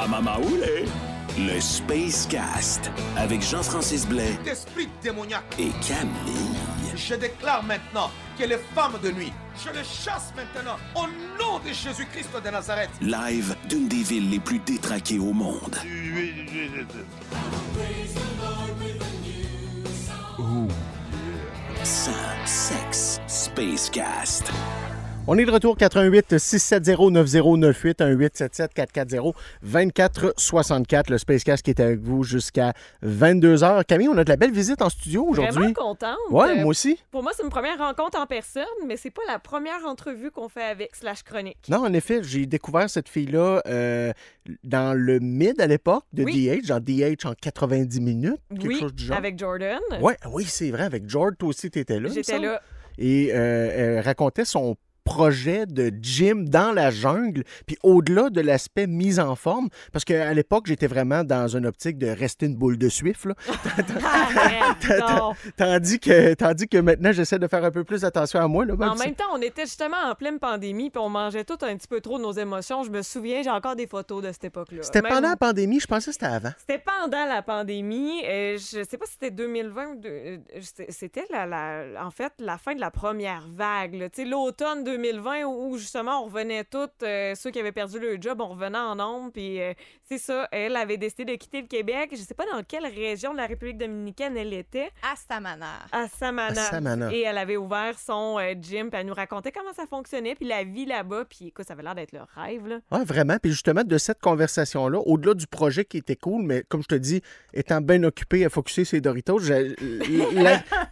à Mamaoulé. Le Space Cast avec Jean-Francis Blais Esprit démoniaque, et Camille. je déclare maintenant que les femmes de nuit, je les chasse maintenant au nom de Jésus-Christ de Nazareth. Live d'une des villes les plus détraquées au monde. Sang, sexe, Space Cast. On est de retour 88 670 9098 1877 440 2464 le Spacecast qui est avec vous jusqu'à 22h. Camille, on a de la belle visite en studio aujourd'hui. Vraiment contente. Ouais, Euh, moi aussi. Pour moi, c'est une première rencontre en personne, mais c'est pas la première entrevue qu'on fait avec Slash Chronique. Non, en effet, j'ai découvert cette fille-là euh, dans le mid à l'époque de Oui. DH, genre DH en 90 minutes, quelque oui, chose du genre. avec Jordan. Ouais, oui, c'est vrai, avec George, toi aussi, t'étais là. il me J'étais là. Et euh, elle racontait son projet de gym dans la jungle, puis au-delà de l'aspect mise en forme, parce qu'à l'époque, j'étais vraiment dans une optique de rester une boule de suif, là. Tandis, que, tandis que maintenant, j'essaie de faire un peu plus attention à moi. Là, En même temps, on était justement en pleine pandémie, puis on mangeait tout un petit peu trop de nos émotions. Je me souviens, j'ai encore des photos de cette époque-là. C'était Même- pendant la pandémie, je pensais que c'était avant. C'était pendant la pandémie. euh, je sais pas si c'était 2020 ou... de- euh, c'était- la, la- en fait, la fin de la première vague. là. Tu sais, L'automne 2020 où, justement, on revenait toutes, euh, ceux qui avaient perdu leur job, on revenait en nombre. Puis euh, c'est ça, elle avait décidé de quitter le Québec. Je sais pas dans quelle région de la République dominicaine elle était. à Samana. À Samana. À Samana. Et elle avait ouvert son euh, gym, puis elle nous racontait comment ça fonctionnait, puis la vie là-bas. Puis écoute, ça avait l'air d'être le rêve, là. Ouais, vraiment. Puis justement, de cette conversation-là, au-delà du projet qui était cool, mais comme je te dis, étant bien occupé à focuser ses Doritos,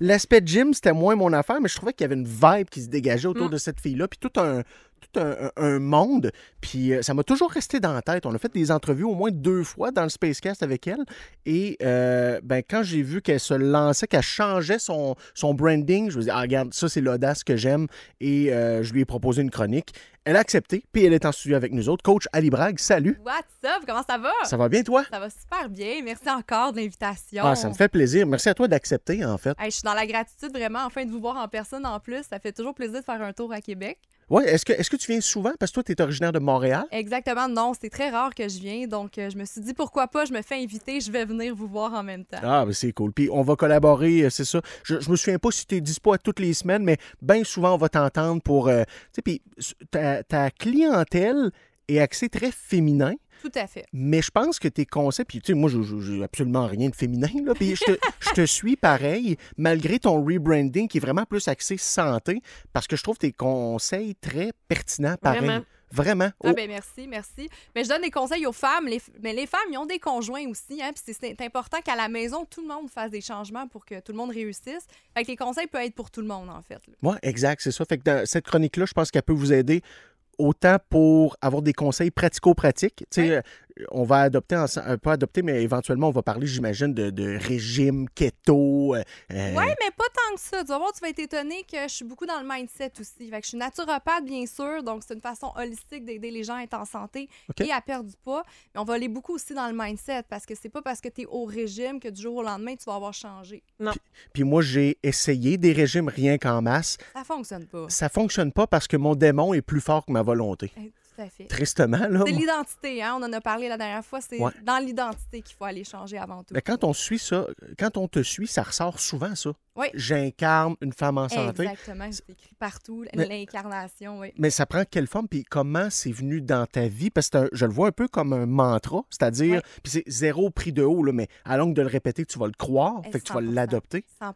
l'aspect gym, c'était moins mon affaire, mais je trouvais qu'il y avait une vibe qui se dégageait autour Mm. de cette fille-là, puis tout un tout un, monde, puis euh, ça m'a toujours resté dans la tête. On a fait des entrevues au moins deux fois dans le Spacecast avec elle, et euh, ben, quand j'ai vu qu'elle se lançait, qu'elle changeait son, son branding, je me dis, ah, regarde, ça c'est l'audace que j'aime, et euh, je lui ai proposé une chronique. Elle a accepté, puis elle est en studio avec nous autres. Coach Ali Bragg, salut. What's up? Comment ça va? Ça va bien, toi? Ça va super bien. Merci encore de l'invitation. Ah, ça me fait plaisir. Merci à toi d'accepter, en fait. Hey, je suis dans la gratitude vraiment, enfin, de vous voir en personne en plus. Ça fait toujours plaisir de faire un tour à Québec. Ouais, est-ce que, est-ce que tu viens souvent? Parce que toi, tu es originaire de Montréal. Exactement, non, c'est très rare que je viens. Donc, euh, je me suis dit, pourquoi pas, je me fais inviter, je vais venir vous voir en même temps. Ah, ben c'est cool. Puis on va collaborer, euh, c'est ça. Je, je me souviens pas si tu es dispo à toutes les semaines, mais bien souvent, on va t'entendre pour. euh, tu sais, puis ta, ta clientèle est axée très féminin. Tout à fait. Mais je pense que tes conseils, puis tu sais, moi, je n'ai absolument rien de féminin, là, puis je te, je te suis pareil, malgré ton rebranding qui est vraiment plus axé santé, parce que je trouve tes conseils très pertinents, pareil. Vraiment. Vraiment. Ah Oh, ben merci, merci. Mais je donne des conseils aux femmes, les mais les femmes, ils ont des conjoints aussi, hein, puis c'est- important qu'à la maison, tout le monde fasse des changements pour que tout le monde réussisse. Fait que les conseils peuvent être pour tout le monde, en fait. Ouais, exact, c'est ça. Fait que dans cette chronique-là, je pense qu'elle peut vous aider autant pour avoir des conseils pratico-pratiques. Tu sais, Ouais. euh, on va adopter, ense- euh, pas adopter, mais éventuellement, on va parler, j'imagine, de, de régime, keto. euh, euh, Ouais, mais pas tant que ça. Tu vas voir, tu vas être étonné que je suis beaucoup dans le mindset aussi. Fait que je suis naturopathe, bien sûr, donc c'est une façon holistique d'aider les gens à être en santé et à perdre du poids. Mais on va aller beaucoup aussi dans le mindset parce que c'est pas parce que tu es au régime que du jour au lendemain, tu vas avoir changé. Puis moi, j'ai essayé des régimes rien qu'en masse. Ça fonctionne pas. Ça fonctionne pas parce que mon démon est plus fort que ma volonté. Tout à fait. Tristement, là. C'est l'identité, hein? On en a parlé la dernière fois. C'est Ouais. dans l'identité qu'il faut aller changer avant tout. Mais quand on suit ça, quand on te suit, ça ressort souvent, ça. Oui. J'incarne une femme en santé. Exactement, c'est écrit partout. L'incarnation, oui. Mais ça prend quelle forme, puis comment c'est venu dans ta vie? Parce que un- je le vois un peu comme un mantra, c'est-à-dire, puis c'est zéro prix de haut, là, mais à longue de le répéter, tu vas le croire, fait que tu vas 100%. l'adopter. 100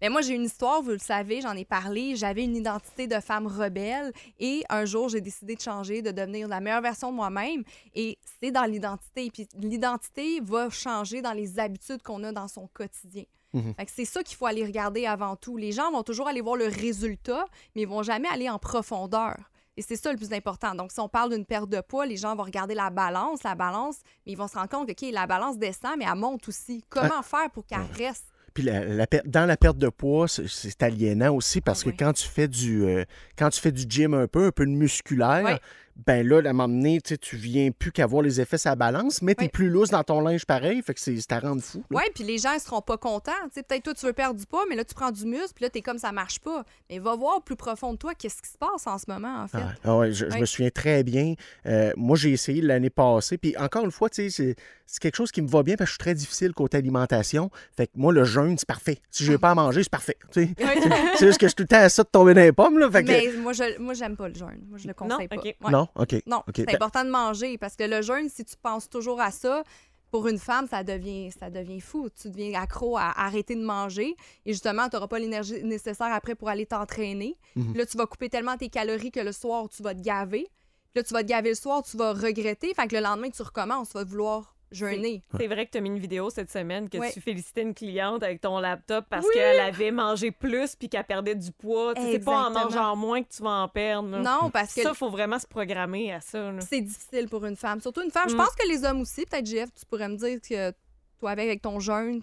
Mais moi, j'ai une histoire, vous le savez, j'en ai parlé. J'avais une identité de femme rebelle et un jour, j'ai décidé de changer, de devenir la meilleure version de moi-même. Et c'est dans l'identité. Puis l'identité va changer dans les habitudes qu'on a dans son quotidien. Que C'est ça qu'il faut aller regarder avant tout. Les gens vont toujours aller voir le résultat, mais ils vont jamais aller en profondeur. Et c'est ça le plus important. Donc, si on parle d'une perte de poids, les gens vont regarder la balance, la balance, mais ils vont se rendre compte que, OK, la balance descend, mais elle monte aussi. Comment faire pour qu'elle reste? Puis la- la dans la perte de poids, c'est- aliénant aussi parce Ah que quand tu fais du euh, quand tu fais du gym un peu, un peu de musculaire. Ben là, à un moment donné, tu sais, tu viens plus qu'à voir les effets la balance, mais tu es Oui. plus lousse dans ton linge pareil, fait que c'est à rendre fou. Oui, puis les gens, ils seront pas contents. Tu sais, peut-être toi, tu veux perdre du poids, mais là, tu prends du muscle, puis là, t'es comme ça marche pas. Mais va voir au plus profond de toi qu'est-ce qui se passe en ce moment, en fait. Ah, ah ouais, je, je Oui. me souviens très bien. Euh, moi, j'ai essayé l'année passée. Puis encore une fois, tu sais, c'est c'est quelque chose qui me va bien parce que je suis très difficile côté alimentation. Fait que moi, le jeûne, c'est parfait. Si j'ai pas à manger, c'est parfait. tu sais. c'est juste que je suis tout le temps à ça de tomber dans les pommes. Là, fait que- Mais moi, je, moi, j'aime pas le jeûne. Moi, je le conseille pas. Ouais. Non, OK. Non, OK. c'est Ben, important de manger parce que le jeûne, si tu penses toujours à ça, pour une femme, ça devient, ça devient fou. Tu deviens accro à arrêter de manger et justement, tu n'auras pas l'énergie nécessaire après pour aller t'entraîner. Mhm. Là, tu vas couper tellement tes calories que le soir, tu vas te gaver. Puis là, tu vas te gaver le soir, tu vas regretter. Fait que le lendemain, tu recommences, tu vas vouloir jeûner. C'est vrai que tu as mis une vidéo cette semaine que Ouais. tu félicitais une cliente avec ton laptop parce Oui. qu'elle avait mangé plus puis qu'elle perdait du poids. Tu sais, C'est pas en mangeant moins que tu vas en perdre. là. Non, parce que Ça, faut vraiment se programmer à ça. c'est difficile pour une femme. Surtout une femme. Je Mm. pense que les hommes aussi, peut-être, Jeff, tu pourrais me dire que toi, avec, ton jeûne,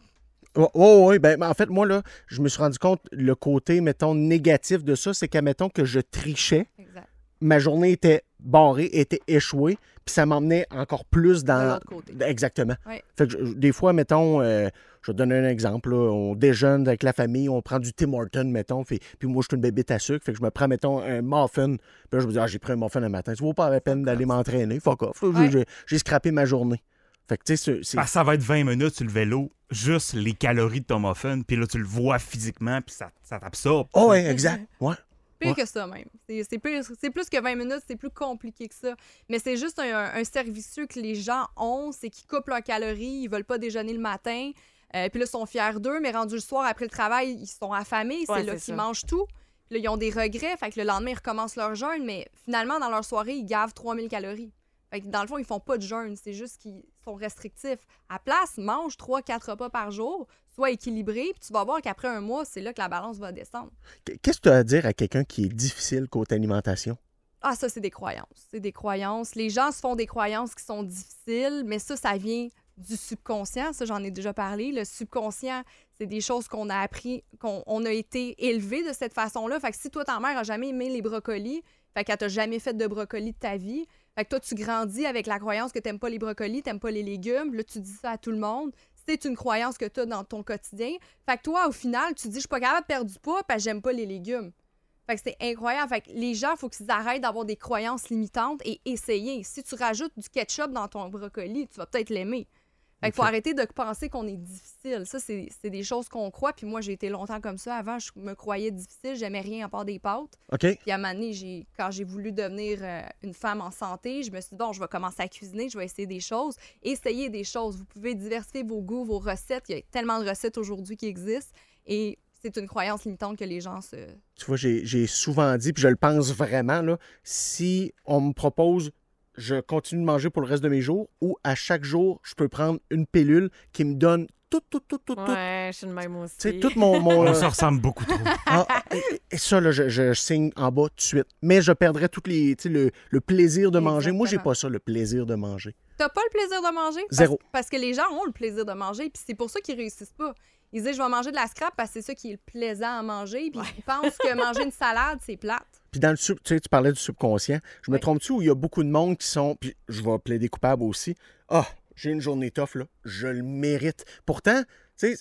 oh, oui, ben, ben, en fait, moi, là, je me suis rendu compte, le côté, mettons, négatif de ça, c'est qu'à, mettons, que je trichais, exact, ma journée était barrée, était échouée, puis ça m'emmenait encore plus de dans... l'autre côté. Exactement. Ouais. Fait que je- des fois, mettons, euh, je vais te donner un exemple. là, on déjeune avec la famille, on prend du Tim Horton, mettons. Puis moi, je suis une bébête à sucre. Fait que je me prends, mettons, un muffin. Puis là, je me dis, ah, j'ai pris un muffin un matin. Ça vaut pas la peine d'aller m'entraîner. Fuck off. J'ai- scrappé ma journée. Fait que, tu sais, ça va être 20 minutes sur le vélo, juste les calories de ton muffin, puis là, tu le vois physiquement, puis ça, ça t'absorbe. Oh, ouais, exact. Ouais. Pire Ouais. que ça, même. C'est plus, plus que 20 minutes, c'est plus compliqué que ça. Mais c'est juste un, un servicieux que les gens ont, c'est qu'ils coupent leurs calories, ils veulent pas déjeuner le matin. euh, puis là, ils sont fiers d'eux, mais rendus le soir après le travail, ils sont affamés. C'est Ouais, là qu'ils mangent tout. Puis là, ils ont des regrets. Fait que le lendemain, ils recommencent leur jeûne, mais finalement, dans leur soirée, ils gavent 3000 calories. Fait que dans le fond, ils font pas de jeûne. C'est juste qu'ils sont restrictifs. À place, mange 3-4 repas par jour, sois équilibré, puis tu vas voir qu'après un mois, c'est là que la balance va descendre. Qu'est-ce que tu as à dire à quelqu'un qui est difficile côté alimentation? Ah, ça, c'est des croyances. C'est des croyances. Les gens se font des croyances qui sont difficiles, mais ça, ça vient du subconscient. Ça, j'en ai déjà parlé. Le subconscient, c'est des choses qu'on a appris, qu'on on a été élevé de cette façon-là. Fait que si toi, ta mère a jamais aimé les brocolis, fait qu'elle t'a jamais fait de brocolis de ta vie, fait que toi, tu grandis avec la croyance que t'aimes pas les brocolis, t'aimes pas les légumes. Là, tu dis ça à tout le monde. C'est une croyance que tu as dans ton quotidien. Fait que toi, au final, tu dis, je suis pas capable de perdre du poids parce que j'aime pas les légumes. Fait que c'est incroyable. Fait que les gens, il faut qu'ils arrêtent d'avoir des croyances limitantes et essayer. Si tu rajoutes du ketchup dans ton brocoli, tu vas peut-être l'aimer. Fait qu'il faut arrêter de penser qu'on est difficile. Ça, c'est des choses qu'on croit. Puis moi, j'ai été longtemps comme ça. Avant, je me croyais difficile. J'aimais rien à part des pâtes. OK? Puis à un moment donné, quand j'ai voulu devenir euh, une femme en santé, je me suis dit, bon, je vais commencer à cuisiner, je vais essayer des choses. Essayez des choses. Vous pouvez diversifier vos goûts, vos recettes. Il y a tellement de recettes aujourd'hui qui existent. Et c'est une croyance limitante que les gens se... Tu vois, j'ai j'ai souvent dit, puis je le pense vraiment, là, si on me propose, je continue de manger pour le reste de mes jours, ou à chaque jour, je peux prendre une pilule qui me donne tout, tout, tout, tout, tout. Ouais, je suis de même aussi. Tu sais, tout mon. mon On euh, se ressemble beaucoup trop. ah, et, et ça, là, je, je signe en bas tout de suite. Mais je perdrais tout les, le, le plaisir de manger. Moi, j'ai Exactement. pas ça, le plaisir de manger. T'as pas le plaisir de manger? Parce- Zéro. Parce, que les gens ont le plaisir de manger, puis c'est pour ça qu'ils réussissent pas. Ils disent, je vais manger de la scrap parce que c'est ça qui est le plaisant à manger, puis ils pensent que manger une salade, c'est plate. Puis dans le sub, tu sais, tu parlais du subconscient. Je me Oui. trompe-tu où il y a beaucoup de monde qui sont, puis je vais plaider coupable aussi. Ah, j'ai une journée tough, là. Je le mérite. Pourtant, tu sais,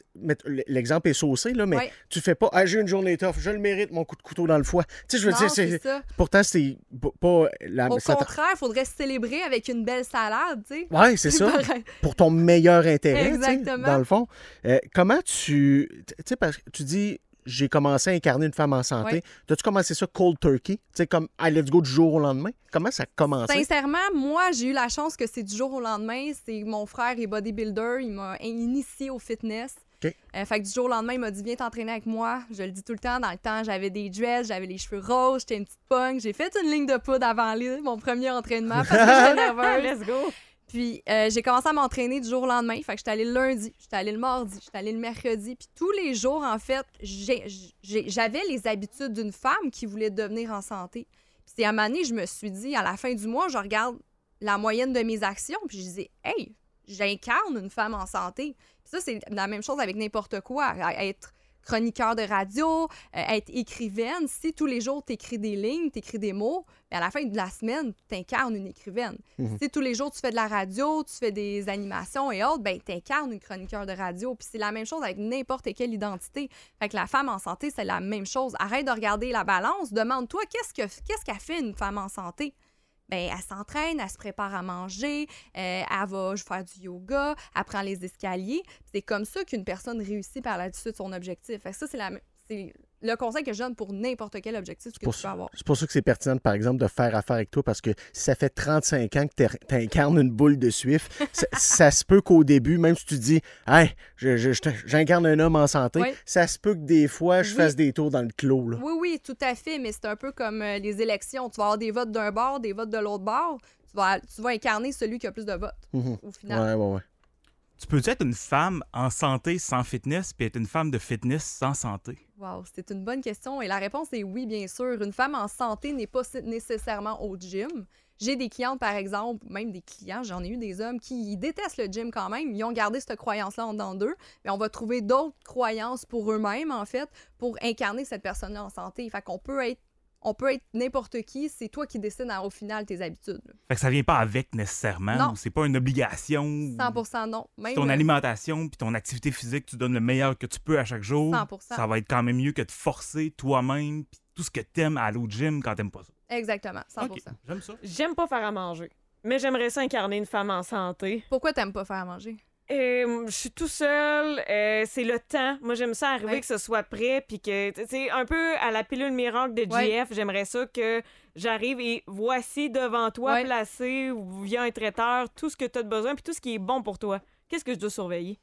l'exemple est saucé, là, mais Oui. tu fais pas, ah, j'ai une journée tough, je le mérite, mon coup de couteau dans le foie. Tu sais, je veux Non, dire, c'est. Pourtant, c'est pas la. Au contraire, il faudrait célébrer avec une belle salade, tu sais. Ouais, c'est ça. pareil. Pour ton meilleur intérêt, Exactement. dans le fond. Euh, comment tu. Tu sais, parce que tu dis, j'ai commencé à incarner une femme en santé. Ouais. T'as-tu commencé ça cold turkey? Tu sais, comme, ah, let's go du jour au lendemain? Comment ça a commencé? Sincèrement, moi, j'ai eu la chance que c'est du jour au lendemain. C'est mon frère est bodybuilder, il m'a initié au fitness. OK. Euh, fait que du jour au lendemain, il m'a dit viens t'entraîner avec moi. Je le dis tout le temps. Dans le temps, j'avais des dresses, j'avais les cheveux roses, j'étais une petite punk. J'ai fait une ligne de poudre avant mon premier entraînement parce que j'étais nerveuse. Let's go. Puis euh, j'ai commencé à m'entraîner du jour au lendemain. Fait que j'étais allée le lundi, j'étais allée le mardi, j'étais allée le mercredi. Puis tous les jours, en fait, j'avais les habitudes d'une femme qui voulait devenir en santé. Puis c'est à un moment je me suis dit, à la fin du mois, je regarde la moyenne de mes actions, puis je disais, hey, j'incarne une femme en santé. Puis ça, c'est la même chose avec n'importe quoi. être chroniqueur de radio, euh, être écrivaine. Si tous les jours, tu écris des lignes, tu écris des mots, mais à la fin de la semaine, tu incarnes une écrivaine. Mhm. Si tous les jours, tu fais de la radio, tu fais des animations et autres, ben, tu incarnes une chroniqueur de radio. Puis c'est la même chose avec n'importe quelle identité. Fait que la femme en santé, c'est la même chose. Arrête de regarder la balance. Demande-toi qu'est-ce que qu'est-ce qu'a fait une femme en santé? Ben, elle s'entraîne, elle se prépare à manger, euh, elle va faire du yoga, elle prend les escaliers. C'est comme ça qu'une personne réussit par la suite son objectif. Ça, c'est la le conseil que je donne pour n'importe quel objectif que tu peux avoir. C'est pour ça que c'est pertinent, par exemple, de faire affaire avec toi parce que si ça fait 35 ans que tu incarnes une boule de suif, ça, ça se peut qu'au début, même si tu dis, hey, j'incarne un homme en santé, Oui. ça se peut que des fois, je Oui. fasse des tours dans le clos. Là. Oui, oui, tout à fait, mais c'est un peu comme euh, les élections. Tu vas avoir des votes d'un bord, des votes de l'autre bord. Tu vas, tu vas incarner celui qui a plus de votes, Mhm. au final. Ouais, ouais, ouais. Tu peux être une femme en santé sans fitness puis être une femme de fitness sans santé? Wow, c'est une bonne question et la réponse est oui, bien sûr. Une femme en santé n'est pas nécessairement au gym. J'ai des clientes, par exemple, même des clients, j'en ai eu des hommes qui détestent le gym quand même. Ils ont gardé cette croyance-là en dedans d'eux, mais on va trouver d'autres croyances pour eux-mêmes, en fait, pour incarner cette personne-là en santé. Fait qu'on peut être, on peut être n'importe qui, c'est toi qui décides hein, au final tes habitudes. Fait que ça vient pas avec nécessairement. Non. ou C'est pas une obligation. 100% non. Même ton euh, alimentation puis ton activité physique, tu donnes le meilleur que tu peux à chaque jour. 100%. Ça va être quand même mieux que de forcer toi-même puis tout ce que t'aimes à aller au gym quand t'aimes pas ça. Exactement, 100%. Ok, j'aime ça. J'aime pas faire à manger, mais j'aimerais ça incarner une femme en santé. Pourquoi t'aimes pas faire à manger? Euh, je suis tout seul, euh, c'est le temps. Moi, j'aime ça arriver Ouais. que ce soit prêt, puis que, tu sais, un peu à la pilule miracle de Ouais. GF, j'aimerais ça que j'arrive et voici devant toi, Ouais. placé via un traiteur, tout ce que tu as de besoin, puis tout ce qui est bon pour toi. Qu'est-ce que je dois surveiller?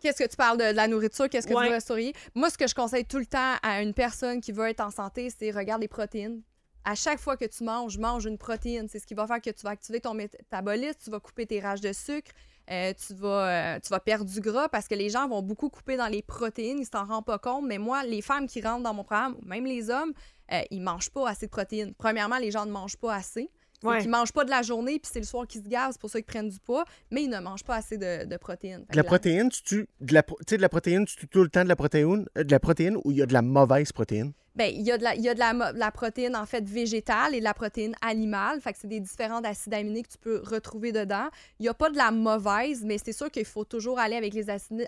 Qu'est-ce que tu parles de, de la nourriture? Qu'est-ce que tu veux surveiller? Moi, ce que je conseille tout le temps à une personne qui veut être en santé, c'est regarde les protéines. À chaque fois que tu manges, mange une protéine. C'est ce qui va faire que tu vas activer ton métabolisme, tu vas couper tes rages de sucre, euh, tu, vas, euh, tu vas perdre du gras parce que les gens vont beaucoup couper dans les protéines, ils s'en rendent pas compte. Mais moi, les femmes qui rentrent dans mon programme, même les hommes, euh, ils mangent pas assez de protéines. Premièrement, les gens ne mangent pas assez. Ouais. qu'ils mangent pas de la journée, puis c'est le soir qu'ils se gazent, c'est pour ça qu'ils prennent du poids, mais ils ne mangent pas assez de, de protéines. De la protéine, tu tues de la, pro- tu sais, de la protéine, tu tues tout le temps de la protéine, euh, de la protéine ou il y a de la mauvaise protéine? Ben, il y a de la, il y a de la, de la protéine, en fait, végétale et de la protéine animale. Fait que c'est des différents acides aminés que tu peux retrouver dedans. Il n'y a pas de la mauvaise, mais c'est sûr qu'il faut toujours aller avec les acides,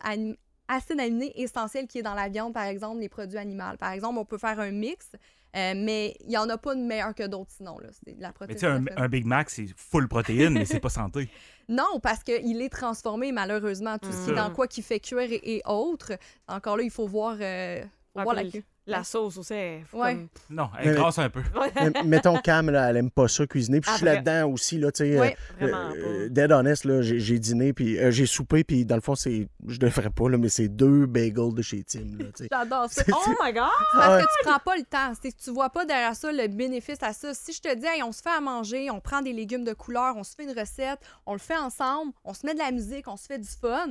acides aminés essentiels qui est dans la viande, par exemple, les produits animaux. Par exemple, on peut faire un mix, euh, mais il n'y en a pas de meilleur que d'autres sinon. Là. C'est de la Mais protéine. tu sais, un, un Big Mac, c'est full protéine, mais c'est pas santé. Non, parce qu'il est transformé, malheureusement. Tout ce qui est Mm. dans quoi qui fait cuire et, et autres. Encore là, il faut voir, euh, faut Ouais, voir la cu- La sauce aussi, elle- Ouais. comme- Non, elle Mais- grasse un peu. Mais mettons, Cam, là, elle aime pas ça cuisiner. Puis je Ah, suis vrai- là-dedans aussi, là, tu sais. Euh, Vraiment euh, dead honest, là, j'ai dîné, puis euh, j'ai soupé, puis dans le fond, c'est. Je devrais pas, là, mais c'est deux bagels de chez Tim, là, tu sais. J'adore ça. Oh my God! Parce que tu prends pas le temps. C'est que tu vois pas derrière ça le bénéfice à ça. Si je te dis, hey, on se fait à manger, on prend des légumes de couleur, on se fait une recette, on le fait ensemble, on se met de la musique, on se fait du fun.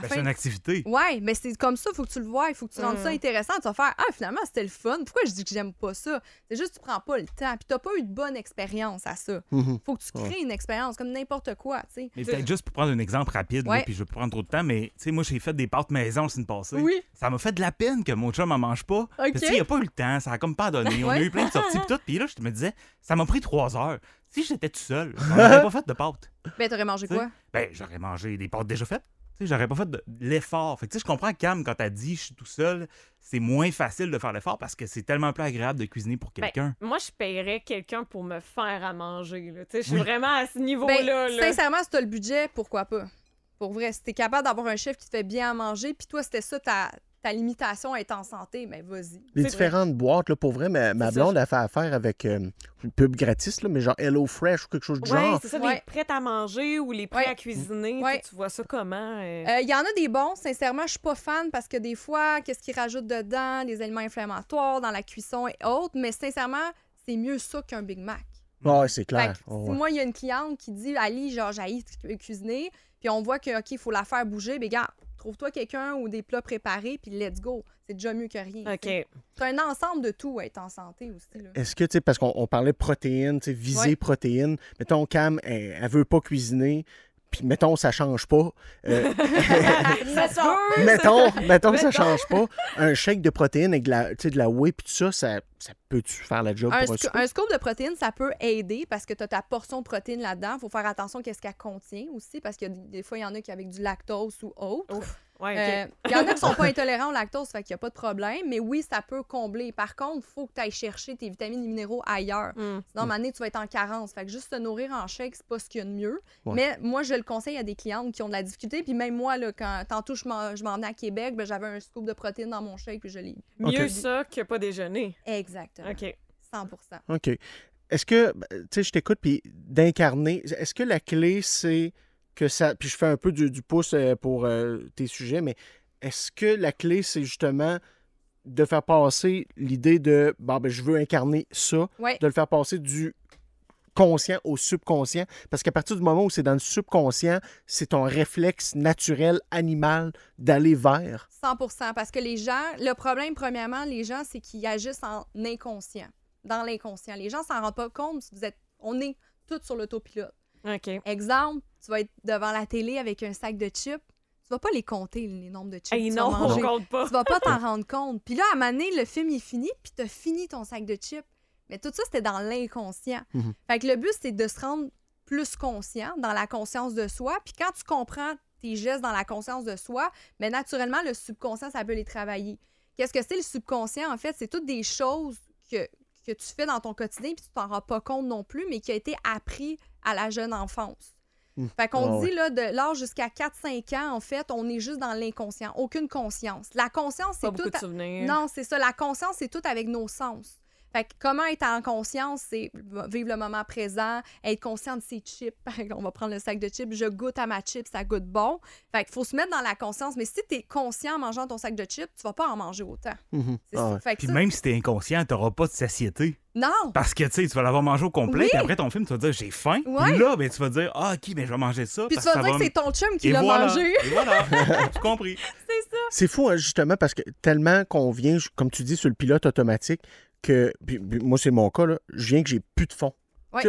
Ben, fin- c'est une activité. Ouais, mais c'est comme ça, il faut que tu le vois, il faut que tu rendes ça Mm. intéressant. Tu vas faire, ah, finalement, c'était le fun. Pourquoi je dis que j'aime pas ça? C'est juste que tu prends pas le temps, puis t'as pas eu de bonne expérience à ça. Mhm. Faut que tu crées une expérience, comme n'importe quoi, tu sais. Mais peut-être juste pour prendre un exemple rapide, là, Ouais. puis je vais pas prendre trop de temps, mais tu sais, moi, j'ai fait des pâtes maison la semaine passée. Oui. Ça m'a fait de la peine que mon chum en mange pas. Parce que, tu sais, il a pas eu le temps, ça a comme pas donné. On a eu plein de sorties pis tout. Puis là, je me disais, ça m'a pris trois heures. Si j'étais tout seul, on n'aurait pas fait de pâtes. Ben, t'aurais mangé quoi? Ben, j'aurais mangé des pâtes déjà faites. Tu sais, j'aurais pas fait de l'effort. Fait que, tu sais, je comprends, Cam, quand t'as dit je suis tout seul, c'est moins facile de faire l'effort parce que c'est tellement plus agréable de cuisiner pour Ben, quelqu'un. moi, je paierais quelqu'un pour me faire à manger. là. Tu sais, Je suis Oui. vraiment à ce Ben, niveau-là. là. sincèrement, si t'as le budget, pourquoi pas? Pour vrai, si t'es capable d'avoir un chef qui te fait bien à manger, puis toi, c'était ça ta, ta limitation à être en santé, mais vas-y. Les C'est différentes boîtes, là, pour vrai, ma, ma C'est ça, blonde a fait affaire avec euh, une pub gratis, là, mais genre Hello Fresh ou quelque chose du Ouais, genre. c'est ça, Ouais. les prêts à manger ou les prêts Ouais. à cuisiner. tu Ouais. sais, Tu vois ça comment? euh? Euh, Il y en a des bons, sincèrement, je suis pas fan parce que des fois, qu'est-ce qu'ils rajoutent dedans, des aliments inflammatoires dans la cuisson et autres, mais sincèrement, c'est mieux ça qu'un Big Mac. Ouais, c'est Fait clair. que Oh, si ouais. moi, il y a une cliente qui dit Ali, genre, j'ai cuisiner, puis on voit que, OK, il faut la faire bouger, mais gars, trouve-toi quelqu'un ou des plats préparés, puis let's go. C'est déjà mieux que rien. OK. C'est un ensemble de tout, être en santé aussi. Là. Est-ce que, tu sais, parce qu'on on parlait de protéines, tu sais, viser Ouais. protéines, mettons, Cam, elle, elle veut pas cuisiner, puis mettons, ça change pas. euh, Ça mettons, ça Mettons. change pas. Un shake de protéines avec de la, de la whey puis tout ça, ça, ça peut-tu faire la job Un, pour un sco- souper? un scoop de protéines, ça peut aider parce que tu as ta portion de protéines là-dedans. Il faut faire attention qu'est-ce qu'elle contient aussi parce que des fois, il y en a qui avec du lactose ou autre. Ouf. Ouais, Euh. Il y en a qui sont pas intolérants au lactose, fait qu'il n'y a pas de problème. Mais oui, ça peut combler. Par contre, il faut que tu ailles chercher tes vitamines et minéraux ailleurs. Hmm. Sinon, à un moment donné, tu vas être en carence. Fait que juste se nourrir en shake, c'est pas ce qu'il y a de mieux. Ouais. Mais moi, je le conseille à des clientes qui ont de la difficulté. Puis même moi, là, quand tantôt je m'en je m'en venais à Québec, ben, j'avais un scoop de protéines dans mon shake, puis je l'ai. Mieux ça que pas déjeuner. Exactement. OK. 100 OK. Est-ce que, ben, tu sais, je t'écoute, puis d'incarner, est-ce que la clé, c'est que ça. Puis je fais un peu du, du pouce euh, pour euh, tes sujets, mais est-ce que la clé, c'est justement de faire passer l'idée de, bon, ben, je veux incarner ça, Ouais. de le faire passer du conscient au subconscient, parce qu'à partir du moment où c'est dans le subconscient, c'est ton réflexe naturel animal d'aller vers. 100% parce que les gens, le problème, premièrement, les gens, c'est qu'ils agissent en inconscient, dans l'inconscient. Les gens s'en rendent pas compte. Vous êtes, on est tous sur l'autopilote. OK. Exemple, tu vas être devant la télé avec un sac de chips. Tu vas pas les compter, les nombres de chips Hey, tu non, vas on compte pas. Tu vas pas t'en rendre compte. Puis là, à un moment donné, le film est fini, puis t'as fini ton sac de chips. Mais tout ça, c'était dans l'inconscient. Mhm. Fait que le but, c'est de se rendre plus conscient, dans la conscience de soi. Puis quand tu comprends tes gestes dans la conscience de soi, mais naturellement, le subconscient, ça peut les travailler. Qu'est-ce que c'est le subconscient? En fait, c'est toutes des choses que, que tu fais dans ton quotidien, puis tu t'en rends pas compte non plus, mais qui a été appris à la jeune enfance. Hmm. Fait qu'on Ah dit, là, de l'âge jusqu'à 4-5 ans, en fait, on est juste dans l'inconscient. Aucune conscience. La conscience, Pas c'est beaucoup tout... de à- souvenirs. Non, c'est ça. La conscience, c'est tout avec nos sens. Fait que comment être en conscience, c'est vivre le moment présent, être conscient de ses chips. Par exemple, on va prendre le sac de chips, je goûte à ma chip, ça goûte bon. Fait qu'il faut se mettre dans la conscience. Mais si tu es conscient en mangeant ton sac de chips, tu vas pas en manger autant. Ah ouais. Fait que Puis ça- même si t'es inconscient, t'auras pas de satiété. Non! Parce que, tu sais, tu vas l'avoir mangé au complet, Oui. puis après ton film, tu vas dire, j'ai faim. Ouais. Puis là, ben, tu vas dire, ah, OK, ben, je vais manger ça. Puis tu vas que dire que c'est ton chum qui l'a voilà. mangé. Et voilà. tu compris. c'est ça. C'est fou, hein, justement, parce que tellement qu'on vient, comme tu dis, sur le pilote automatique, que puis- puis moi, c'est mon cas, là, je viens que j'ai plus de fond.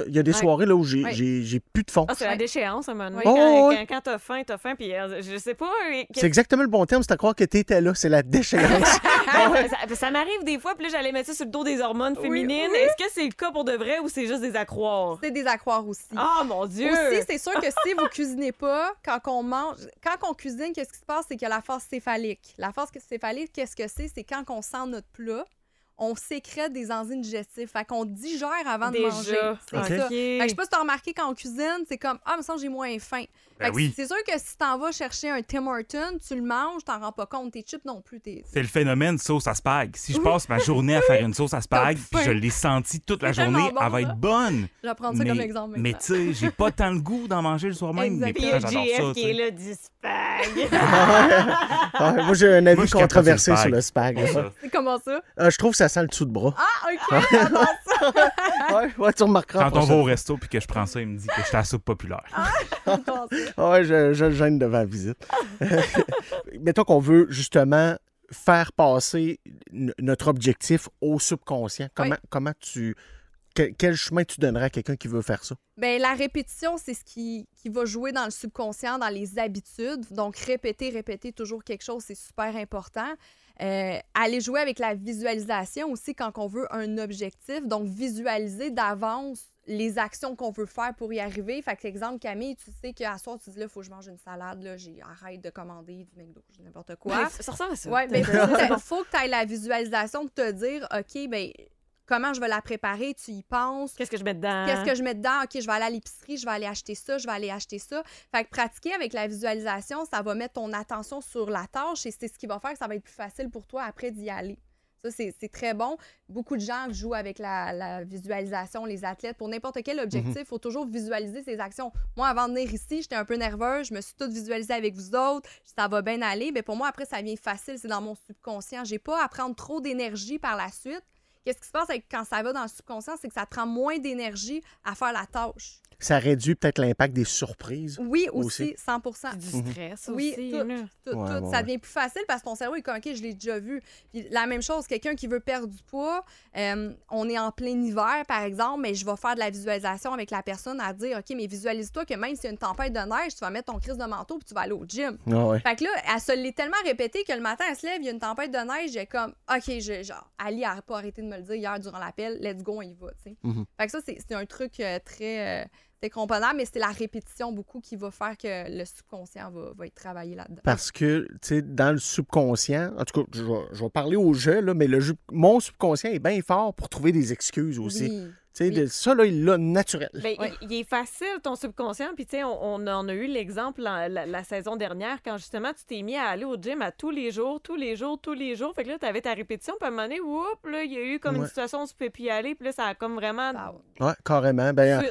Il y a des Ouais. soirées là, où j'ai Ouais. j'ai- j'ai plus de fond. Ah, c'est la déchéance, à un moment donné. Ouais. Quand, Oh, ouais. quand, quand t'as faim, t'as faim, puis euh, je sais pas... C'est exactement le bon terme, c'est à croire que t'étais là, c'est la déchéance. Ah, ça, ça m'arrive des fois, puis là, j'allais mettre ça sur le dos des hormones féminines. oui. Est-ce que c'est le cas pour de vrai ou c'est juste des accroires? C'est des accroires aussi. Ah, mon Dieu! Aussi, c'est sûr que si vous cuisinez pas, quand on mange, quand on cuisine, qu'est-ce qui se passe? C'est qu'il y a la force céphalique. La force céphalique, qu'est-ce que c'est? C'est quand on sent notre plat, on sécrète des enzymes digestives. Fait qu'on digère avant de manger. C'est Ok. ça. Fait que je sais pas si t'as remarqué quand on cuisine, c'est comme Ah, mais ça, j'ai moins faim. Ben oui. C'est sûr que si t'en vas chercher un Tim Horton, tu le manges, t'en rends pas compte. Tes chips non plus. T'es... C'est le phénomène sauce à spag. Si je passe ma journée à faire une sauce à spag, puis je l'ai senti toute la journée, bon, elle va ça. être bonne. Je vais prendre ça mais, comme exemple. mais tu sais, j'ai pas tant le goût d'en manger le soir même. Mais a j'adore ça. qui tu est sais. là du spag. Ah, moi, j'ai un avis Moi, controversé sur le spag. Ça. Comment ça? Ah, je trouve que ça sent le dessous de bras. Ah, OK, j'adore ça. Ouais, ouais, tu remarqueras. Quand on va au resto puis que je prends ça, il me dit que je suis à la soupe populaire. Ça. Ouais, je, je le gêne devant la visite. Mettons qu'on veut justement faire passer notre objectif au subconscient. Comment, comment tu. Quel, quel chemin tu donnerais à quelqu'un qui veut faire ça? Ben, la répétition, c'est ce qui, qui va jouer dans le subconscient, dans les habitudes. Donc, répéter, répéter toujours quelque chose, c'est super important. Euh, aller jouer avec la visualisation aussi quand on veut un objectif. Donc, visualiser d'avance les actions qu'on veut faire pour y arriver. Fait que, exemple, Camille, tu sais qu'à soir, tu dis là, il faut que je mange une salade, là, j'ai arrête de commander du McDo, n'importe quoi. Ouais, ça ressemble à ça. Oui, mais il faut que tu aies la visualisation de te dire, OK, ben comment je vais la préparer, tu y penses? Qu'est-ce que je mets dedans? Qu'est-ce que je mets dedans? OK, je vais aller à l'épicerie, je vais aller acheter ça, je vais aller acheter ça. Fait que pratiquer avec la visualisation, ça va mettre ton attention sur la tâche et c'est ce qui va faire que ça va être plus facile pour toi après d'y aller. Ça, c'est très bon. Beaucoup de gens jouent avec la, la visualisation, les athlètes. Pour n'importe quel objectif, il faut toujours visualiser ses actions. Moi, avant de venir ici, j'étais un peu nerveuse. Je me suis toute visualisée avec vous autres. Ça va bien aller. Mais pour moi, après, ça vient facile. C'est dans mon subconscient. J'ai pas à prendre trop d'énergie par la suite. Qu'est-ce qui se passe avec, quand ça va dans le subconscient, c'est que ça prend moins d'énergie à faire la tâche. Ça réduit peut-être l'impact des surprises. Oui, Aussi. aussi, 100 Du Mhm. stress Oui, aussi. tout. là. tout, Ouais, tout, ouais, ça devient plus facile parce que ton cerveau est comme, OK, je l'ai déjà vu. Puis la même chose, quelqu'un qui veut perdre du poids, euh, on est en plein hiver, par exemple, mais je vais faire de la visualisation avec la personne à dire, OK, mais visualise-toi que même s'il y a une tempête de neige, tu vas mettre ton crise de manteau puis tu vas aller au gym. Ah ouais. Fait que là, elle se l'est tellement répété que le matin, elle se lève, il y a une tempête de neige, j'ai comme, OK, je, genre, Ali n'a pas arrêté de me le dire hier durant l'appel, let's go, on y va. Mhm. Fait que ça, c'est c'est un truc euh, très, euh, très comprenable, mais c'est la répétition beaucoup qui va faire que le subconscient va, va être travaillé là-dedans. Parce que, tu sais, dans le subconscient, en tout cas, je vais, je vais parler au jeu, là, mais le, ju- mon subconscient est bien fort pour trouver des excuses aussi. Oui. Sais, oui. ça, là, il l'a naturel. Ben, il, il est facile, ton subconscient. Puis, tu sais, on, on en a eu l'exemple la, la- la saison dernière quand justement tu t'es mis à aller au gym à tous les jours, tous les jours, tous les jours. Fait que là, tu avais ta répétition. Puis à un moment donné, whoop, là, il y a eu comme une situation où tu peux plus y aller. Puis là, ça a comme vraiment. Ah Ouais, carrément. Ben,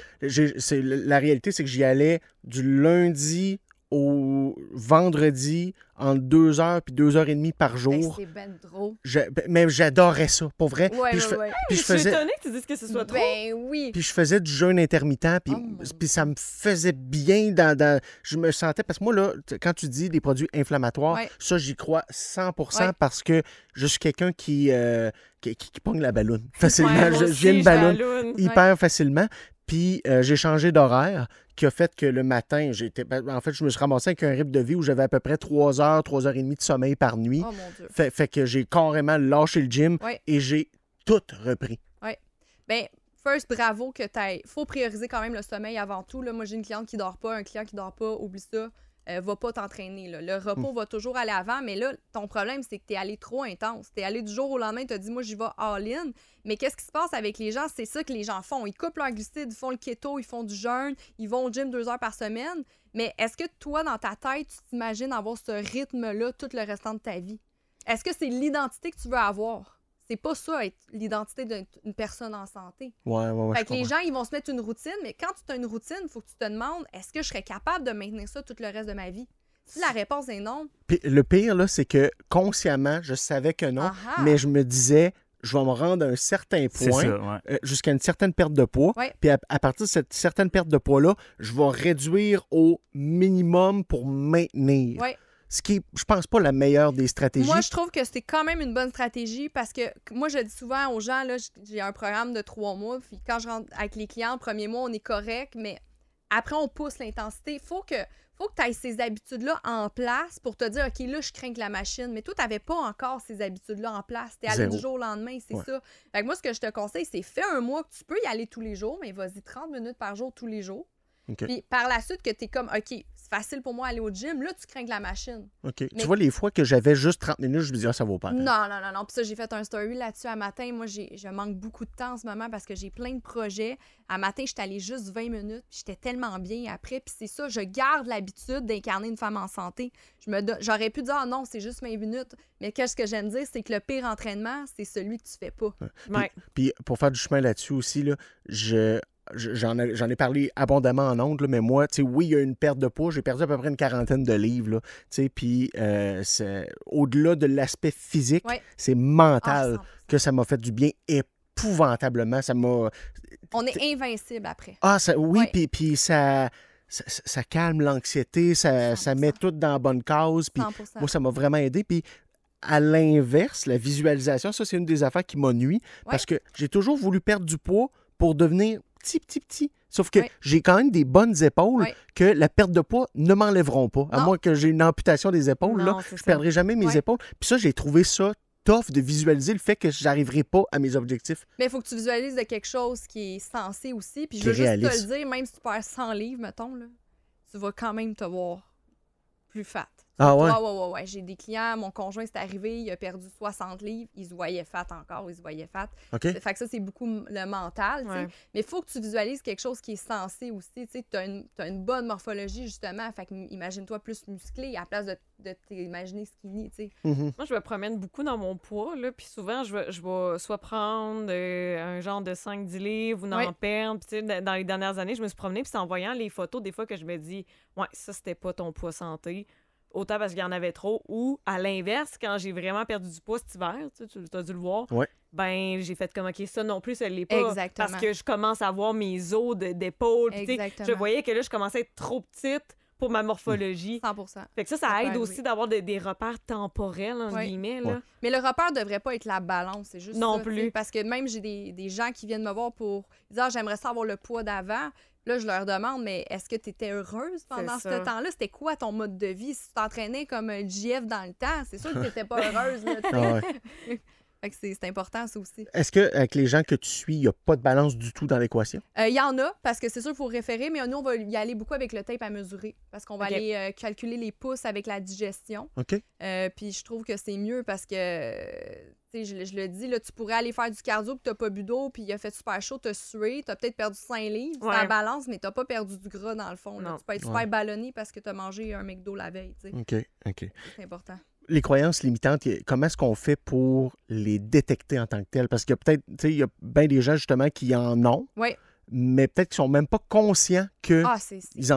c'est, la réalité, c'est que j'y allais du lundi au vendredi en deux heures puis deux heures et demie par Ben, jour. c'est ben trop. Je- ben, mais j'adorais ça, pour vrai. Ouais, puis, ouais, je, ouais. puis je je suis faisais, étonnée que tu dises que ce soit trop. Ben oui. puis je faisais du jeûne intermittent, puis, Oh puis ça me faisait bien dans, dans- Je me sentais... Parce que moi, là, quand tu dis des produits inflammatoires, Ouais. ça, j'y crois 100 Ouais. parce que je suis quelqu'un qui, euh, qui, qui- qui pogne la ballonne facilement. Ouais, de ballonne balloune. hyper facilement. Puis euh, j'ai changé d'horaire, qui a fait que le matin, j'étais. ben, en fait, je me suis ramassé avec un rythme de vie où j'avais à peu près 3 heures, 3 heures et demie de sommeil par nuit. Oh mon Dieu. Fait, fait que j'ai carrément lâché le gym Ouais. et j'ai tout repris. Ben, first, bravo que tu faut prioriser quand même le sommeil avant tout. Là, moi, j'ai une cliente qui dort pas, un client qui dort pas, oublie ça. Euh, va pas t'entraîner. là. Le repos Hmm. va toujours aller avant, mais là, ton problème, c'est que tu es allé trop intense. Tu es allé du jour au lendemain, tu as dit, moi, j'y vais all-in. Mais qu'est-ce qui se passe avec les gens? C'est ça que les gens font. Ils coupent leur glucides, ils font le keto, ils font du jeûne, ils vont au gym deux heures par semaine. Mais est-ce que toi, dans ta tête, tu t'imagines avoir ce rythme-là tout le restant de ta vie? Est-ce que c'est l'identité que tu veux avoir? C'est pas ça, être l'identité d'une une personne en santé. Ouais, ouais, ouais. Fait que les gens, ils vont se mettre une routine, mais quand tu as une routine, il faut que tu te demandes est-ce que je serais capable de maintenir ça tout le reste de ma vie? Si la réponse est non, Puis le pire, là, c'est que consciemment, je savais que non, mais je me disais, je vais me rendre à un certain point. ouais. euh, jusqu'à une certaine perte de poids. Ouais. Puis à, à partir de cette certaine perte de poids-là, je vais réduire au minimum pour maintenir. Ouais. Ce qui est, je pense, pas la meilleure des stratégies. Moi, je trouve que c'est quand même une bonne stratégie parce que moi, je dis souvent aux gens, là, j'ai un programme de trois mois, puis quand je rentre avec les clients, le premier mois, on est correct, mais après, on pousse l'intensité. Faut que faut que tu aies ces habitudes-là en place pour te dire, OK, là, je crains que la machine. Mais toi, tu n'avais pas encore ces habitudes-là en place. Tu es allé du jour au lendemain, c'est Ouais. ça. Fait que moi, ce que je te conseille, c'est fais un mois que tu peux y aller tous les jours, mais vas-y 30 minutes par jour tous les jours. Puis par la suite, que tu es comme, OK, facile pour moi aller au gym, là, tu crains que la machine. OK. Mais- Tu vois, les fois que j'avais juste 30 minutes, je me disais, ah, ça vaut pas. Non, non, non, non. Puis ça, j'ai fait un story là-dessus à matin. Moi, j'ai, je manque beaucoup de temps en ce moment parce que j'ai plein de projets. À matin, j'étais allée juste 20 minutes. puis J'étais tellement bien après. Puis c'est ça, je garde l'habitude d'incarner une femme en santé. Je me J'aurais pu dire, ah non, c'est juste 20 minutes. Mais qu'est-ce que j'aime dire, c'est que le pire entraînement, c'est celui que tu fais pas. Ouais. Puis pour faire du chemin là-dessus aussi, là, je- j'en, ai, parlé abondamment en ondes, mais moi, tu sais, oui, il y a une perte de poids. J'ai perdu à peu près une quarantaine de livres. là, tu sais, Puis euh, au-delà de l'aspect physique, Ouais. c'est mental Ah, 100%. que ça m'a fait du bien épouvantablement. Ça m'a. On est invincible après. Ah, ça, oui, puis, puis ça, ça, ça calme l'anxiété, ça, ça 100%. met tout dans la bonne cause. Puis 100%. moi, ça m'a vraiment aidé. Puis à l'inverse, la visualisation, ça, c'est une des affaires qui m'a nuit parce que j'ai toujours voulu perdre du poids pour devenir petit, petit, petit. Sauf que j'ai quand même des bonnes épaules que la perte de poids ne m'enlèveront pas. À Non. moins que j'ai une amputation des épaules, Non, là, je ça. perdrai jamais mes épaules. Puis ça, j'ai trouvé ça tough de visualiser le fait que j'arriverai pas à mes objectifs. Mais il faut que tu visualises de quelque chose qui est sensé aussi. Puis je veux juste te le dire, même si tu perds 100 livres, mettons, là, tu vas quand même te voir plus fat. Ah ouais? Ouais, ouais, ouais, ouais. J'ai des clients, mon conjoint c'est arrivé, il a perdu 60 livres, il se voyait fat encore, il se voyait fat. OK? Fait que ça, c'est beaucoup le mental, tu sais. Ouais. Mais il faut que tu visualises quelque chose qui est sensé aussi, tu sais. Tu as, une bonne morphologie, justement. Fait que imagine-toi plus musclé à la place de, de t'imaginer skinny, tu sais. Mhm. Moi, je me promène beaucoup dans mon poids, là, puis souvent, je vais, je vais soit prendre euh, un genre de 5-10 livres ou n'en Ouais. perdre. Puis, tu sais, dans dans les dernières années, je me suis promenée, puis c'est en voyant les photos, des fois, que je me dis, ouais, ça, c'était pas ton poids santé. Autant parce qu'il y en avait trop, ou à l'inverse, quand j'ai vraiment perdu du poids cet hiver, tu as dû le voir, Ouais. ben j'ai fait comme ok ça non plus ça l'est pas Exactement. parce que je commence à voir mes os d'épaule je voyais que là je commençais à être trop petite pour ma morphologie 100 fait que ça ça, aide aussi d'avoir des, des repères temporels entre guillemets là. Mais le repère devrait pas être la balance, c'est juste Non ça, plus. Parce que même j'ai des, des gens qui viennent me voir pour dire ah, j'aimerais ça avoir le poids d'avant. Là, je leur demande, mais est-ce que tu étais heureuse pendant ce temps-là? C'était quoi ton mode de vie? Si tu t'entraînais comme un JF dans le temps, c'est sûr que tu n'étais pas heureuse. Là. Ah ouais. Fait que c'est important, ça aussi. Est-ce qu'avec les gens que tu suis, il n'y a pas de balance du tout dans l'équation? Euh, Il y en a, parce que c'est sûr qu'il faut référer, mais nous, on va y aller beaucoup avec le tape à mesurer, parce qu'on va aller euh, calculer les pouces avec la digestion. OK? Euh, puis je trouve que c'est mieux parce que, euh, je, je le dis, là, tu pourrais aller faire du cardio puis t'as pas bu d'eau puis il a fait super chaud, t'as sué, t'as peut-être perdu 5 livres, c'est Ouais. en balance, mais t'as pas perdu du gras dans le fond. là. Tu peux être Ouais. super ballonné parce que t'as mangé un McDo la veille. OK, OK. C'est important. Les croyances limitantes, comment est-ce qu'on fait pour les détecter en tant que telles? Parce qu'il y a peut-être, tu sais, il y a bien des gens justement qui en ont, Oui. Mais peut-être qu'ils sont même pas conscients qu'ils Ah,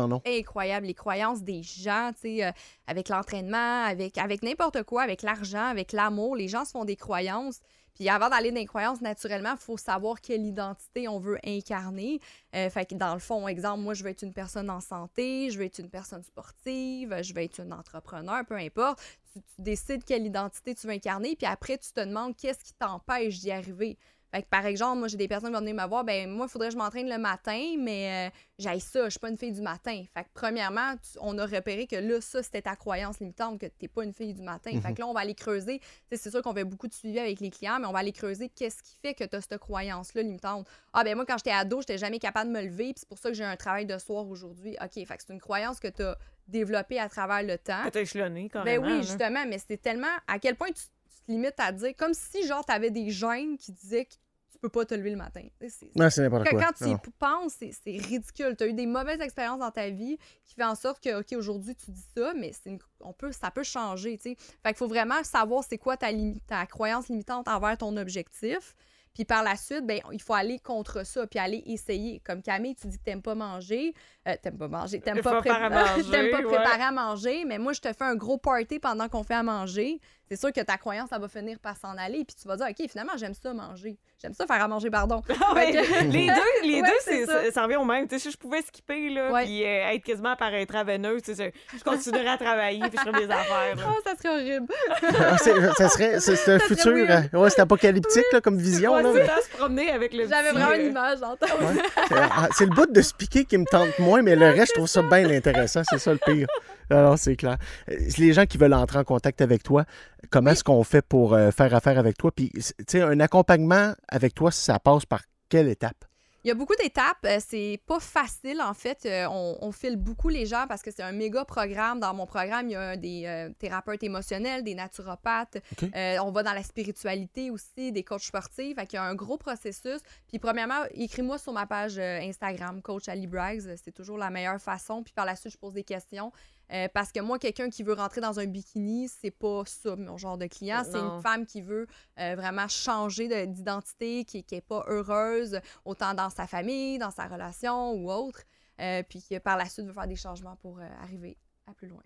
en ont. incroyable. Les croyances des gens, tu sais, euh, avec l'entraînement, avec, avec n'importe quoi, avec l'argent, avec l'amour, les gens se font des croyances. Puis avant d'aller dans les croyances, naturellement, il faut savoir quelle identité on veut incarner. Euh, fait que dans le fond, exemple, moi, je veux être une personne en santé, je veux être une personne sportive, je veux être une entrepreneur, peu importe. Tu, tu décides quelle identité tu veux incarner, puis après, tu te demandes qu'est-ce qui t'empêche d'y arriver. Fait que par exemple, moi, j'ai des personnes qui vont venir me voir, ben moi, il faudrait que je m'entraîne le matin, mais euh, j'aille ça, je suis pas une fille du matin. Fait que premièrement, tu- on a repéré que là, ça, c'était ta croyance limitante, que t'es pas une fille du matin. Fait que là, on va aller creuser. C'est sûr qu'on fait beaucoup de suivi avec les clients, mais on va aller creuser qu'est-ce qui fait que tu as cette croyance-là limitante. Ah, ben moi, quand j'étais ado, j'étais jamais capable de me lever, puis c'est pour ça que j'ai un travail de soir aujourd'hui. OK, fait que c'est une croyance que tu as développée à travers le temps. Que t'as échelonné Ben oui, là. justement, mais c'était tellement. À quel point tu, tu te limites à dire, comme si, genre, t'avais des gènes qui disaient que tu peux pas te lever le matin. Tu c'est- n'importe quand, quoi. quand tu y penses, c'est ridicule. Tu as eu des mauvaises expériences dans ta vie qui fait en sorte que, OK, aujourd'hui, tu dis ça, mais une- on peut, ça peut changer. tu sais. Fait qu'il faut vraiment savoir c'est quoi ta, ta croyance limitante envers ton objectif. Puis par la suite, ben, il faut aller contre ça, puis aller essayer. Comme Camille, tu dis que t'aimes pas manger. Euh, t'aimes pas manger. T'aimes pas, Faire à manger, t'aimes pas ouais. préparer à manger, mais moi, je te fais un gros party pendant qu'on fait à manger. C'est sûr que ta croyance, ça va finir par s'en aller. Puis tu vas dire, OK, finalement, j'aime ça manger. J'aime ça faire à manger, pardon. Ah Fait ouais, que- les deux, les Ouais, deux c'est c'est, ça. ça, revient au même. Tu sais, si je pouvais skipper, là, Ouais. puis euh, être quasiment par intraveineuse, tu sais, je continuerais à travailler, puis je ferais mes affaires. là. Oh, ça serait horrible. Ah, c'est- ça serait, c'est c'est un futur, euh, ouais, c'est apocalyptique là, comme vision. Ouais, là, mais- se promener avec le J'avais petit, vraiment euh, une image en tête. Ouais. C'est- ah, C'est le bout de se piquer qui me tente moins, mais le reste, je trouve ça bien intéressant. C'est ça le pire. Alors, c'est clair. Euh, Les gens qui veulent entrer en contact avec toi, comment est-ce qu'on fait pour euh, faire affaire avec toi? Puis, tu sais, un accompagnement avec toi, ça passe par quelle étape? Il y a beaucoup d'étapes. Euh, C'est pas facile, en fait. Euh, on, on file beaucoup les gens parce que c'est un méga programme. Dans mon programme, il y a des euh, thérapeutes émotionnels, des naturopathes. Euh, on va dans la spiritualité aussi, des coachs sportifs. Fait qu'il y a un gros processus. Puis, premièrement, écris-moi sur ma page Instagram, Coach Ali Braggs. C'est toujours la meilleure façon. Puis, par la suite, je pose des questions. Euh, parce que moi, quelqu'un qui veut rentrer dans un bikini, c'est pas ça, mon genre de client. C'est une femme qui veut euh, vraiment changer de- d'identité, qui n'est pas heureuse, autant dans sa famille, dans sa relation ou autre. Euh, puis qui, par la suite, veut faire des changements pour arriver à plus loin.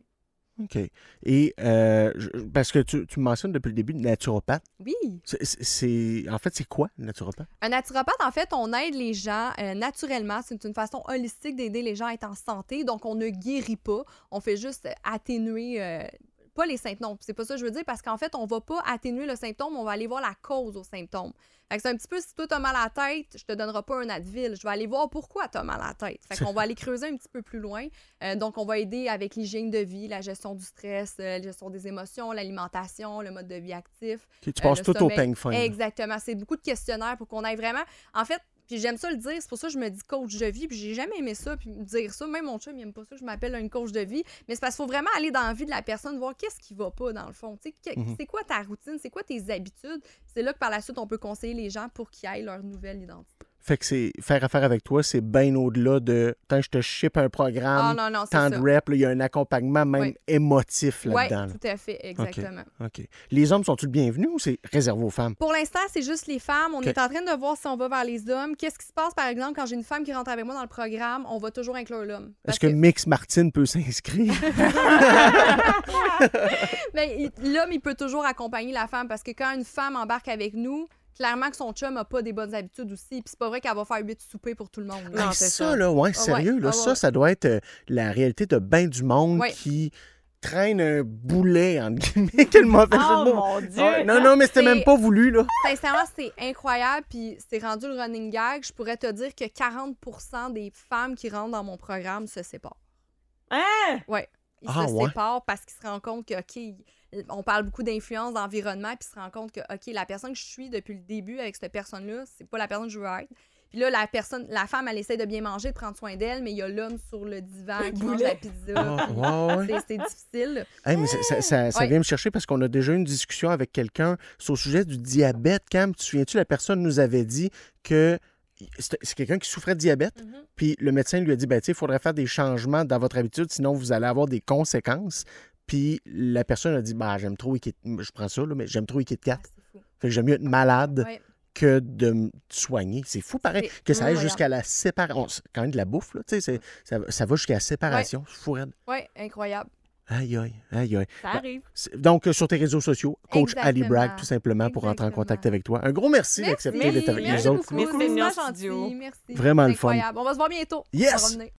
OK. Et euh, parce que tu, tu me mentionnes depuis le début naturopathe. Oui. C'est- en fait, c'est quoi, naturopathe? Un naturopathe, en fait, on aide les gens euh, naturellement. C'est une façon holistique d'aider les gens à être en santé. Donc, on ne guérit pas. On fait juste atténuer. euh, pas les symptômes, c'est pas ça que je veux dire, parce qu'en fait, on va pas atténuer le symptôme, on va aller voir la cause au symptôme. Fait que c'est un petit peu, si toi, t'as mal à la tête, je te donnerai pas un Advil. Je vais aller voir pourquoi t'as mal à la tête. Fait qu'on va aller creuser un petit peu plus loin. Euh, donc, on va aider avec l'hygiène de vie, la gestion du stress, euh, la gestion des émotions, l'alimentation, le mode de vie actif. Tu Euh, passes tout au sommeil. peigne fin. là. Exactement. C'est beaucoup de questionnaires pour qu'on aille vraiment. En fait, puis j'aime ça le dire, c'est pour ça que je me dis coach de vie, puis j'ai jamais aimé ça, puis me dire ça. Même mon chum, il aime pas ça que je m'appelle une coach de vie. Mais c'est parce qu'il faut vraiment aller dans la vie de la personne, voir qu'est-ce qui va pas dans le fond. Tu sais, que- Mhm. c'est quoi ta routine, c'est quoi tes habitudes? C'est là que par la suite, on peut conseiller les gens pour qu'ils aient leur nouvelle identité. Fait que c'est faire affaire avec toi, c'est bien au-delà de tant que je te ship un programme, non, non, c'est tant de rep, là, il y a un accompagnement même émotif Oui, là-dedans. là. tout à fait, exactement. OK. Les hommes sont-ils bienvenus ou c'est réservé aux femmes? Pour l'instant, c'est juste les femmes. On est en train de voir si on va vers les hommes. Qu'est-ce qui se passe, par exemple, quand j'ai une femme qui rentre avec moi dans le programme, on va toujours inclure l'homme. Est-ce que, Mix Martin peut s'inscrire? Mais l'homme, il peut toujours accompagner la femme parce que quand une femme embarque avec nous, clairement que son chum n'a pas des bonnes habitudes aussi. Puis c'est pas vrai qu'elle va faire huit soupers pour tout le monde. là. Non, ça, ça. là, ouais, sérieux, ouais, là, ça, ouais. ça doit être euh, la réalité de bien du monde Ouais. qui traîne un boulet, entre guillemets, quel mauvais Oh mon Dieu! Ouais, non, non, mais c'était même pas voulu, là. Sincèrement, c'est incroyable. Puis c'est rendu le running gag. Je pourrais te dire que 40% des femmes qui rentrent dans mon programme se séparent. Hein? Ils Ah, se ouais. séparent parce qu'ils se rendent compte que, OK, on parle beaucoup d'influence, d'environnement, puis se rendent compte que, OK, la personne que je suis depuis le début avec cette personne-là, c'est pas la personne que je veux être. Puis là, la personne, la femme, elle essaie de bien manger, de prendre soin d'elle, mais il y a l'homme sur le divan qui mange boulet. la pizza. Ah, ouais, ouais. C'est- C'est difficile. Hey, mais ça, ça- ça- ça Ouais. vient me chercher parce qu'on a déjà eu une discussion avec quelqu'un sur le sujet du diabète. Cam, tu te souviens-tu, la personne nous avait dit que c'est quelqu'un qui souffrait de diabète, Mhm. puis le médecin lui a dit, ben, tu sais, il faudrait faire des changements dans votre habitude, sinon vous allez avoir des conséquences. Puis la personne a dit, bah, j'aime trop Kit- je prends ça, là, mais j'aime trop les Kit Kat. Ah. Fait que j'aime mieux être malade Ouais. que de me soigner. C'est fou, pareil, que ça aille jusqu'à la séparation. C'est quand même de la bouffe, là, tu sais, c'est- ça, ça va jusqu'à la séparation. C'est fou, raide. Ouais, incroyable. Aïe, aïe, aïe, aïe. Ça arrive. C'est- Donc, euh, sur tes réseaux sociaux, coach Ali. Bragg, tout simplement, pour rentrer en contact avec toi. Un gros merci, d'accepter d'être avec Merci nous autres. beaucoup. Merci. Merci. Vraiment le fun. incroyable. On va se voir bientôt. Yes! On va revenir.